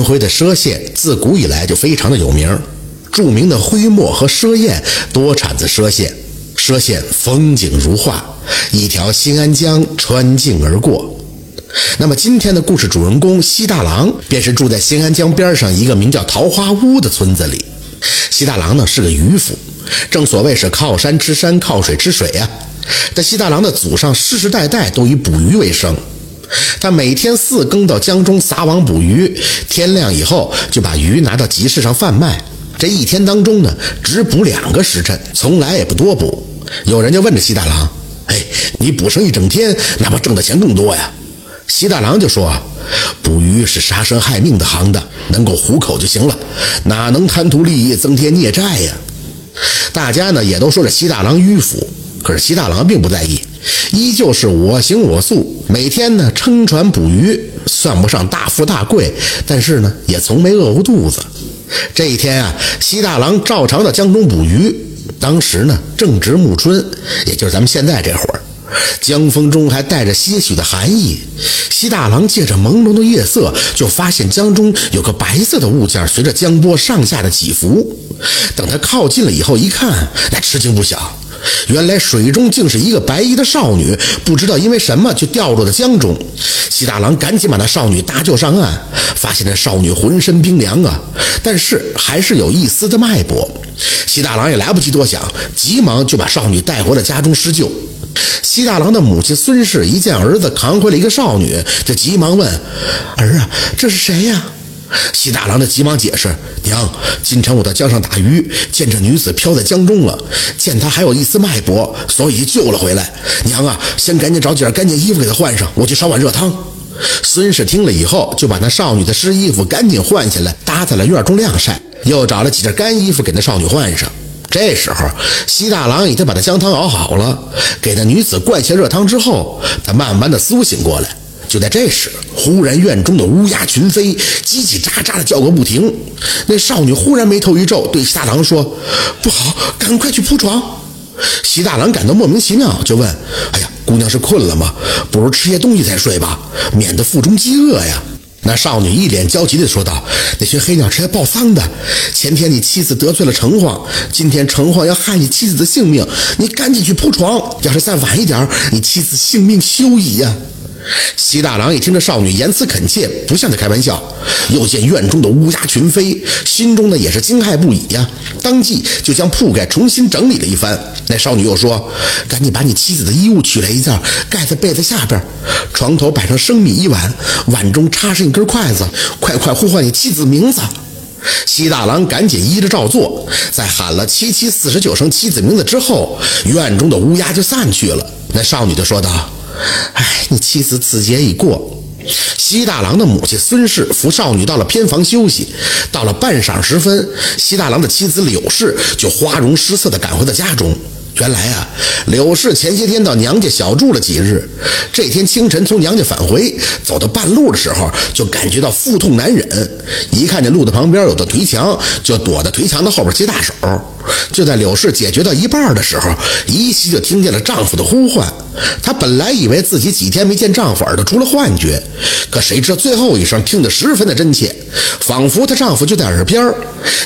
安徽的歙县自古以来就非常的有名，著名的徽墨和歙砚多产自歙县。歙县风景如画，一条新安江穿境而过。那么今天的故事主人公西大郎，便是住在新安江边上一个名叫桃花坞的村子里。西大郎呢是个渔夫，正所谓是靠山吃山，靠水吃水呀。这西大郎的祖上世世代代都以捕鱼为生，他每天四更到江中撒网捕鱼，天亮以后就把鱼拿到集市上贩卖。这一天当中呢，只捕两个时辰，从来也不多捕。有人就问这西大郎：“哎，你捕上一整天，那不挣的钱更多呀？”西大郎就说：“捕鱼是杀生害命的行当，能够糊口就行了，哪能贪图利益增添孽债呀？”大家呢也都说这西大郎迂腐，可是西大郎并不在意，依旧是我行我素，每天呢撑船捕鱼，算不上大富大贵，但是呢也从没饿过肚子。这一天啊，西大郎照常到江中捕鱼。当时呢，正值暮春，也就是咱们现在这会儿，江风中还带着些许的寒意。西大郎借着朦胧的夜色，就发现江中有个白色的物件，随着江波上下的起伏。等他靠近了以后，一看，那吃惊不小。原来水中竟是一个白衣的少女，不知道因为什么就掉落在江中。西大郎赶紧把那少女搭救上岸，发现那少女浑身冰凉啊，但是还是有一丝的脉搏。西大郎也来不及多想，急忙就把少女带回了家中施救。西大郎的母亲孙氏一见儿子扛回了一个少女，就急忙问：“儿啊，这是谁呀？”西大郎的急忙解释：“娘，今晨我到江上打鱼，见这女子漂在江中了，见她还有一丝脉搏，所以救了回来。娘啊，先赶紧找几件干净衣服给她换上，我去烧碗热汤。”孙氏听了以后，就把那少女的湿衣服赶紧换下来，搭在了院中晾晒，又找了几件干衣服给那少女换上。这时候，西大郎已经把那姜汤熬好了，给那女子灌下热汤之后，他慢慢的苏醒过来。就在这时，忽然院中的乌鸦群飞，叽叽喳喳的叫个不停。那少女忽然眉头一皱，对西大郎说：“不好，赶快去铺床。”西大郎感到莫名其妙，就问：“哎呀，姑娘是困了吗？不如吃些东西再睡吧，免得腹中饥饿呀。”那少女一脸焦急地说道：“那群黑鸟是来报丧的。前天你妻子得罪了城隍，今天城隍要害你妻子的性命，你赶紧去铺床。要是再晚一点，你妻子性命休矣呀！”西大郎一听这少女言辞恳切，不像在开玩笑，又见院中的乌鸦群飞，心中呢也是惊骇不已呀。当即就将铺盖重新整理了一番。那少女又说：“赶紧把你妻子的衣物取来一件，盖在被子下边。床头摆上生米一碗，碗中插上一根筷子。快快呼唤你妻子名字。”西大郎赶紧依着照做，在喊了七七四十九声妻子名字之后，院中的乌鸦就散去了。那少女就说道。哎，你妻子此劫已过。西大郎的母亲孙氏扶少女到了偏房休息。到了半晌时分，西大郎的妻子柳氏就花容失色地赶回到家中。原来啊，柳氏前些天到娘家小住了几日，这天清晨从娘家返回，走到半路的时候，就感觉到腹痛难忍。一看见路的旁边有道颓墙，就躲在颓墙的后边接大手。就在柳氏解决到一半的时候，依稀就听见了丈夫的呼唤。她本来以为自己几天没见丈夫，耳朵出了幻觉，可谁知道最后一声听得十分的真切，仿佛她丈夫就在耳边。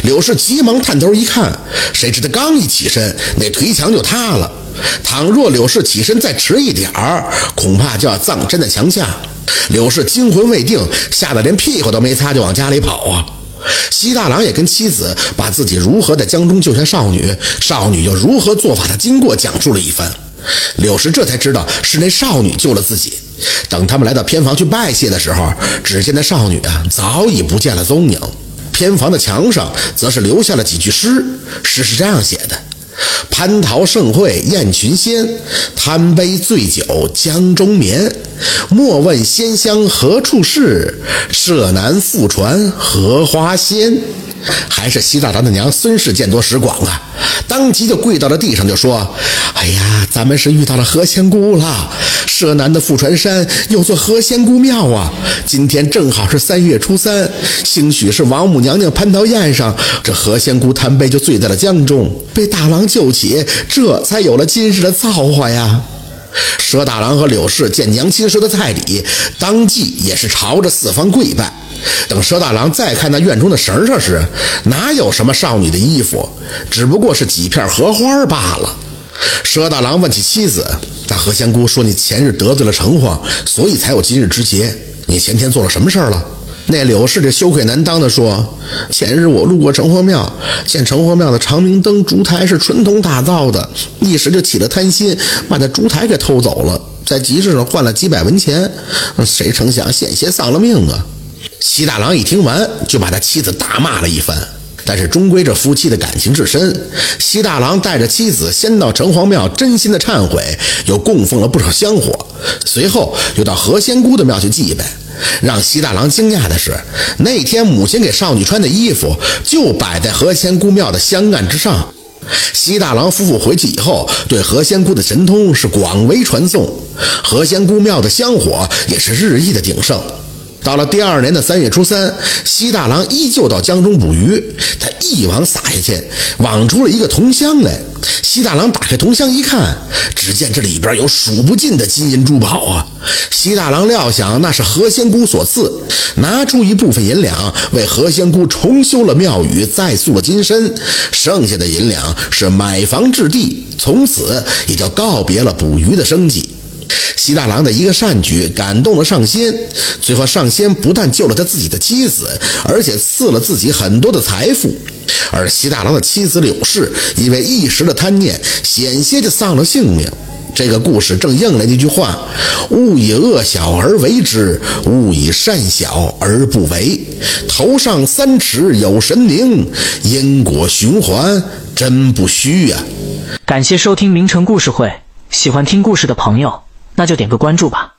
柳氏急忙探头一看，谁知她刚一起身，那颓墙就塌了。倘若柳氏起身再迟一点儿，恐怕就要葬身在墙下。柳氏惊魂未定，吓得连屁股都没擦就往家里跑啊！西大郎也跟妻子把自己如何在江中救下少女，少女又如何做法的经过讲述了一番。柳氏这才知道是那少女救了自己。等他们来到偏房去拜谢的时候，只见那少女啊早已不见了踪影。偏房的墙上则是留下了几句诗，诗是这样写的。蟠桃盛会宴群仙，贪杯醉酒江中眠。莫问仙乡何处是，舍难复传荷花仙。还是西大郎的娘孙氏见多识广啊，当即就跪到了地上，就说：“哎呀，咱们是遇到了何仙姑了。舍南的富传山有座何仙姑庙啊，今天正好是三月初三，兴许是王母娘娘蟠桃宴上，这何仙姑贪杯就醉在了江中，被大郎救起，这才有了今日的造化呀。”佘大郎和柳氏见娘亲说的在理，当即也是朝着四方跪拜。等佘大郎再看那院中的绳上时，哪有什么少女的衣服，只不过是几片荷花罢了。佘大郎问起妻子，那何仙姑说：“你前日得罪了城隍，所以才有今日之劫。你前天做了什么事儿了？”那柳氏这羞愧难当的说：“前日我路过城隍庙，见城隍庙的长明灯烛台是纯铜打造的，一时就起了贪心，把那烛台给偷走了，在集市上换了几百文钱，谁成想险些丧了命啊！”西大郎一听完，就把他妻子大骂了一番。但是终归这夫妻的感情至深，西大郎带着妻子先到城隍庙，真心的忏悔，又供奉了不少香火，随后又到何仙姑的庙去祭拜。让西大郎惊讶的是，那天母亲给少女穿的衣服就摆在何仙姑庙的香案之上。西大郎夫妇回去以后，对何仙姑的神通是广为传颂，何仙姑庙的香火也是日益的鼎盛。到了第二年的三月初三，西大郎依旧到江中捕鱼。他一网撒下去，网出了一个铜箱来。西大郎打开铜箱一看，只见这里边有数不尽的金银珠宝啊！西大郎料想那是何仙姑所赐，拿出一部分银两为何仙姑重修了庙宇，再塑了金身。剩下的银两是买房置地，从此也就告别了捕鱼的生计。西大郎的一个善举感动了上仙，最后上仙不但救了他自己的妻子，而且赐了自己很多的财富。而西大郎的妻子柳氏因为一时的贪念，险些就丧了性命。这个故事正应了那句话：“勿以恶小而为之，勿以善小而不为。头上三尺有神明，因果循环真不虚呀。”感谢收听名城故事会，喜欢听故事的朋友。那就点个关注吧。